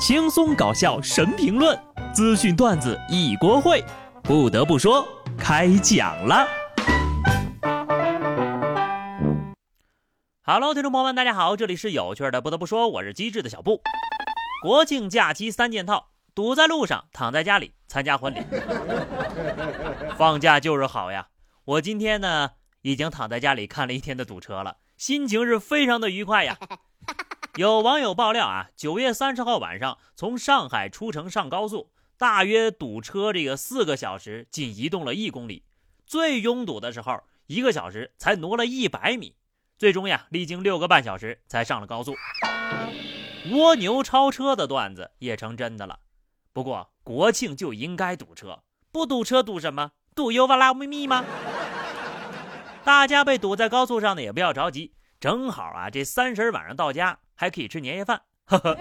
轻松搞笑神评论，资讯段子一锅烩。不得不说，开讲了。Hello，听众朋友们，大家好，这里是有趣的。不得不说，我是机智的小布。国庆假期三件套：堵在路上，躺在家里参加婚礼。放假就是好呀！我今天呢，已经躺在家里看了一天的堵车了，心情是非常的愉快呀。有网友爆料啊，九月三十号晚上从上海出城上高速，大约堵车这个四个小时，仅移动了一公里。最拥堵的时候，一个小时才挪了一百米。最终呀，历经六个半小时才上了高速。蜗牛超车的段子也成真的了。不过国庆就应该堵车，不堵车堵什么？堵油哇啦咪咪吗？大家被堵在高速上呢，也不要着急，正好啊，这三十晚上到家。还可以吃年夜饭，呵呵，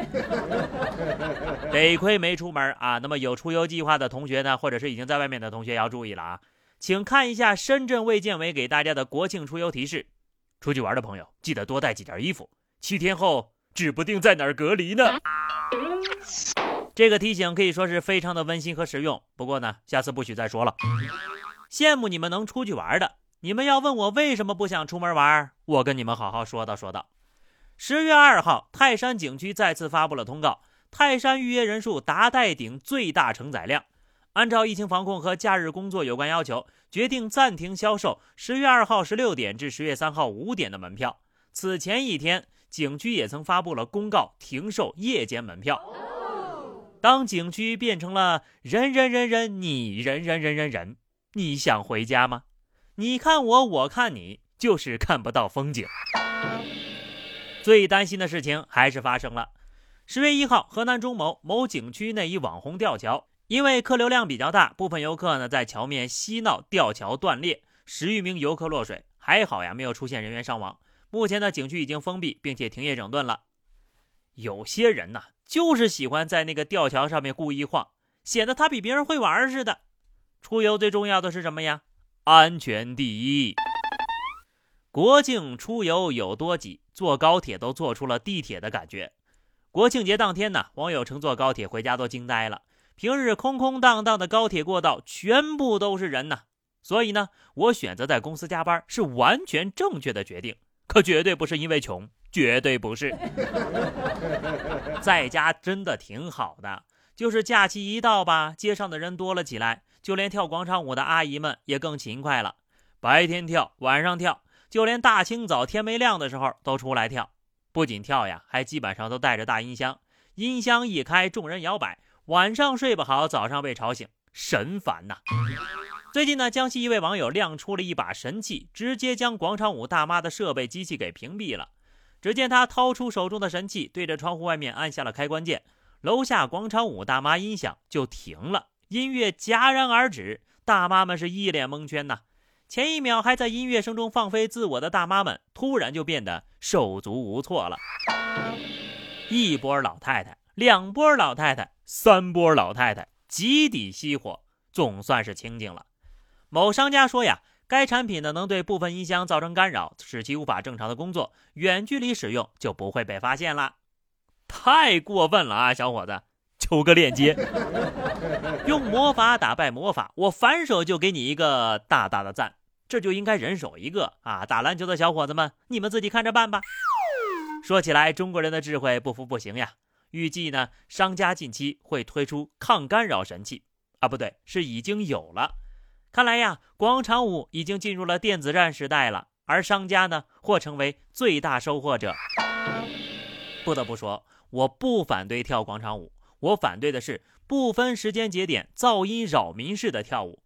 得亏没出门啊。那么有出游计划的同学呢，或者是已经在外面的同学要注意了啊，请看一下深圳卫健委给大家的国庆出游提示：出去玩的朋友记得多带几件衣服，七天后指不定在哪儿隔离呢。这个提醒可以说是非常的温馨和实用。不过呢，下次不许再说了。羡慕你们能出去玩的，你们要问我为什么不想出门玩，我跟你们好好说道说道。十月二号，泰山景区再次发布了通告，泰山预约人数达待顶最大承载量。按照疫情防控和假日工作有关要求，决定暂停销售十月二号十六点至十月三号五点的门票。此前一天，景区也曾发布了公告，停售夜间门票。当景区变成了人人人人你人人人人人，你想回家吗？你看我，我看你，就是看不到风景。最担心的事情还是发生了。十月一号，河南中牟某景区内一网红吊桥，因为客流量比较大，部分游客呢在桥面嬉闹，吊桥断裂，十余名游客落水。还好呀，没有出现人员伤亡。目前呢，景区已经封闭，并且停业整顿了。有些人呢，就是喜欢在那个吊桥上面故意晃，显得他比别人会玩似的。出游最重要的是什么呀？安全第一。国庆出游有多挤？坐高铁都坐出了地铁的感觉。国庆节当天呢，网友乘坐高铁回家都惊呆了。平日空空荡荡的高铁过道，全部都是人呐。所以呢，我选择在公司加班是完全正确的决定，可绝对不是因为穷，绝对不是。在家真的挺好的，就是假期一到吧，街上的人多了起来，就连跳广场舞的阿姨们也更勤快了，白天跳，晚上跳。就连大清早天没亮的时候都出来跳，不仅跳呀，还基本上都带着大音箱。音箱一开，众人摇摆。晚上睡不好，早上被吵醒，神烦呐！最近呢，江西一位网友亮出了一把神器，直接将广场舞大妈的设备机器给屏蔽了。只见他掏出手中的神器，对着窗户外面按下了开关键，楼下广场舞大妈音响就停了，音乐戛然而止。大妈们是一脸蒙圈呐。前一秒还在音乐声中放飞自我的大妈们，突然就变得手足无措了。一波老太太，两波老太太，三波老太太，集体熄火，总算是清静了。某商家说呀，该产品呢能对部分音箱造成干扰，使其无法正常的工作，远距离使用就不会被发现了。太过分了啊，小伙子！求个链接，用魔法打败魔法，我反手就给你一个大大的赞。这就应该人手一个啊！打篮球的小伙子们，你们自己看着办吧。说起来，中国人的智慧不服不行呀。预计呢，商家近期会推出抗干扰神器啊，不对，是已经有了。看来呀，广场舞已经进入了电子战时代了，而商家呢，或成为最大收获者。不得不说，我不反对跳广场舞，我反对的是不分时间节点、噪音扰民式的跳舞。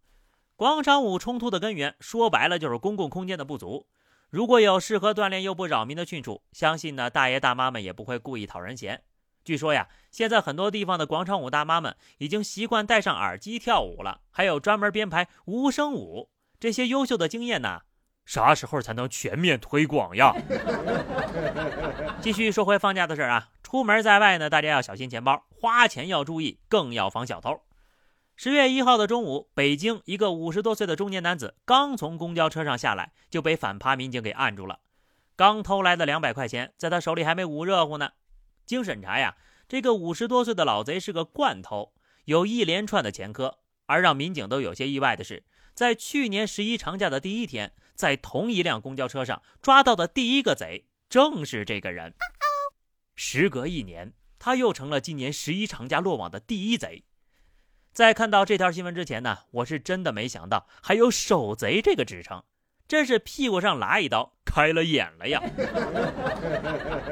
广场舞冲突的根源，说白了就是公共空间的不足。如果有适合锻炼又不扰民的去处，相信呢大爷大妈们也不会故意讨人嫌。据说呀，现在很多地方的广场舞大妈们已经习惯戴上耳机跳舞了，还有专门编排无声舞。这些优秀的经验呢，啥时候才能全面推广呀？继续说回放假的事儿啊，出门在外呢，大家要小心钱包，花钱要注意，更要防小偷。十月一号的中午，北京一个五十多岁的中年男子刚从公交车上下来，就被反扒民警给按住了。刚偷来的两百块钱，在他手里还没捂热乎呢。经审查呀，这个五十多岁的老贼是个惯偷，有一连串的前科。而让民警都有些意外的是，在去年十一长假的第一天，在同一辆公交车上抓到的第一个贼正是这个人。时隔一年，他又成了今年十一长假落网的第一贼。在看到这条新闻之前呢，我是真的没想到还有“守贼”这个职称，真是屁股上拉一刀，开了眼了呀！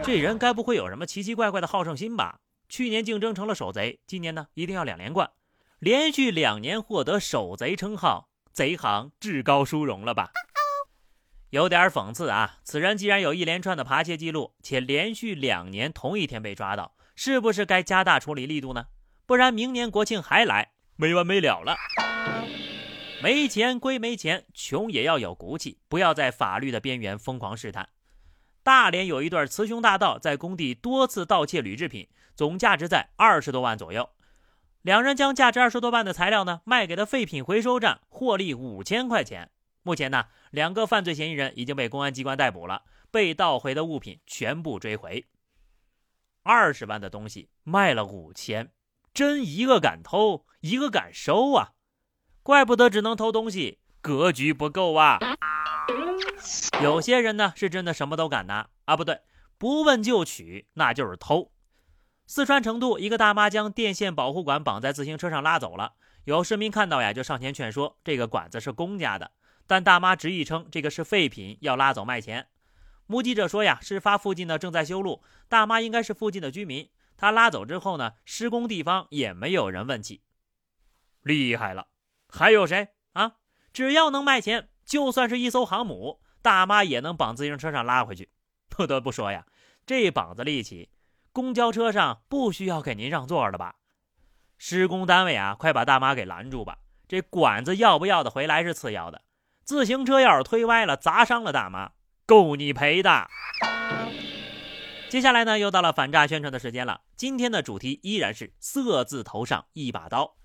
这人该不会有什么奇奇怪怪的好胜心吧？去年竞争成了守贼，今年呢一定要两连冠。连续两年获得守贼称号，贼行至高殊荣了吧？有点讽刺啊！此人既然有一连串的扒窃记录，且连续两年同一天被抓到，是不是该加大处理力度呢？不然明年国庆还来，没完没了了。没钱归没钱，穷也要有骨气，不要在法律的边缘疯狂试探。大连有一对雌雄大盗在工地多次盗窃铝制品，总价值在二十多万左右。两人将价值二十多万的材料呢卖给了废品回收站，获利五千块钱。目前呢，两个犯罪嫌疑人已经被公安机关逮捕了，被盗回的物品全部追回。二十万的东西卖了五千，真一个敢偷，一个敢收啊！怪不得只能偷东西，格局不够啊！有些人呢是真的什么都敢拿啊，不对，不问就取，那就是偷。四川成都一个大妈将电线保护管绑在自行车上拉走了，有市民看到呀，就上前劝说这个管子是公家的，但大妈执意称这个是废品，要拉走卖钱。目击者说呀，事发附近呢正在修路，大妈应该是附近的居民。他拉走之后呢，施工地方也没有人问起。厉害了，还有谁啊？只要能卖钱，就算是一艘航母，大妈也能绑自行车上拉回去。不得不说呀，这膀子力气。公交车上不需要给您让座了吧？施工单位啊，快把大妈给拦住吧！这管子要不要的回来是次要的，自行车要是推歪了砸伤了大妈，够你赔的。接下来呢，又到了反诈宣传的时间了。今天的主题依然是“色字头上一把刀”。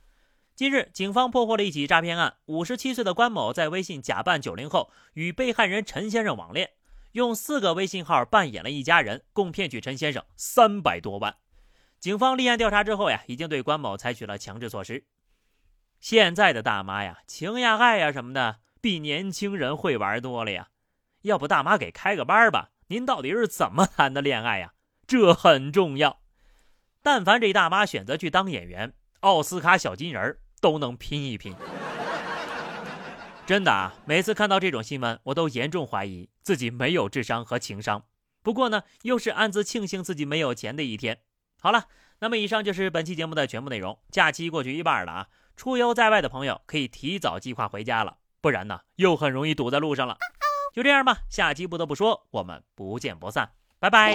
近日，警方破获了一起诈骗案，五十七岁的关某在微信假扮九零后，与被害人陈先生网恋。用四个微信号扮演了一家人，共骗取陈先生三百多万。警方立案调查之后呀，已经对关某采取了强制措施。现在的大妈呀，情呀爱呀什么的，比年轻人会玩多了呀。要不大妈给开个班吧？您到底是怎么谈的恋爱呀？这很重要。但凡这大妈选择去当演员，奥斯卡小金人都能拼一拼。真的啊，每次看到这种新闻，我都严重怀疑自己没有智商和情商。不过呢，又是暗自庆幸自己没有钱的一天。好了，那么以上就是本期节目的全部内容。假期过去一半了啊，出游在外的朋友可以提早计划回家了，不然呢，又很容易堵在路上了。就这样吧，下期不得不说，我们不见不散，拜拜。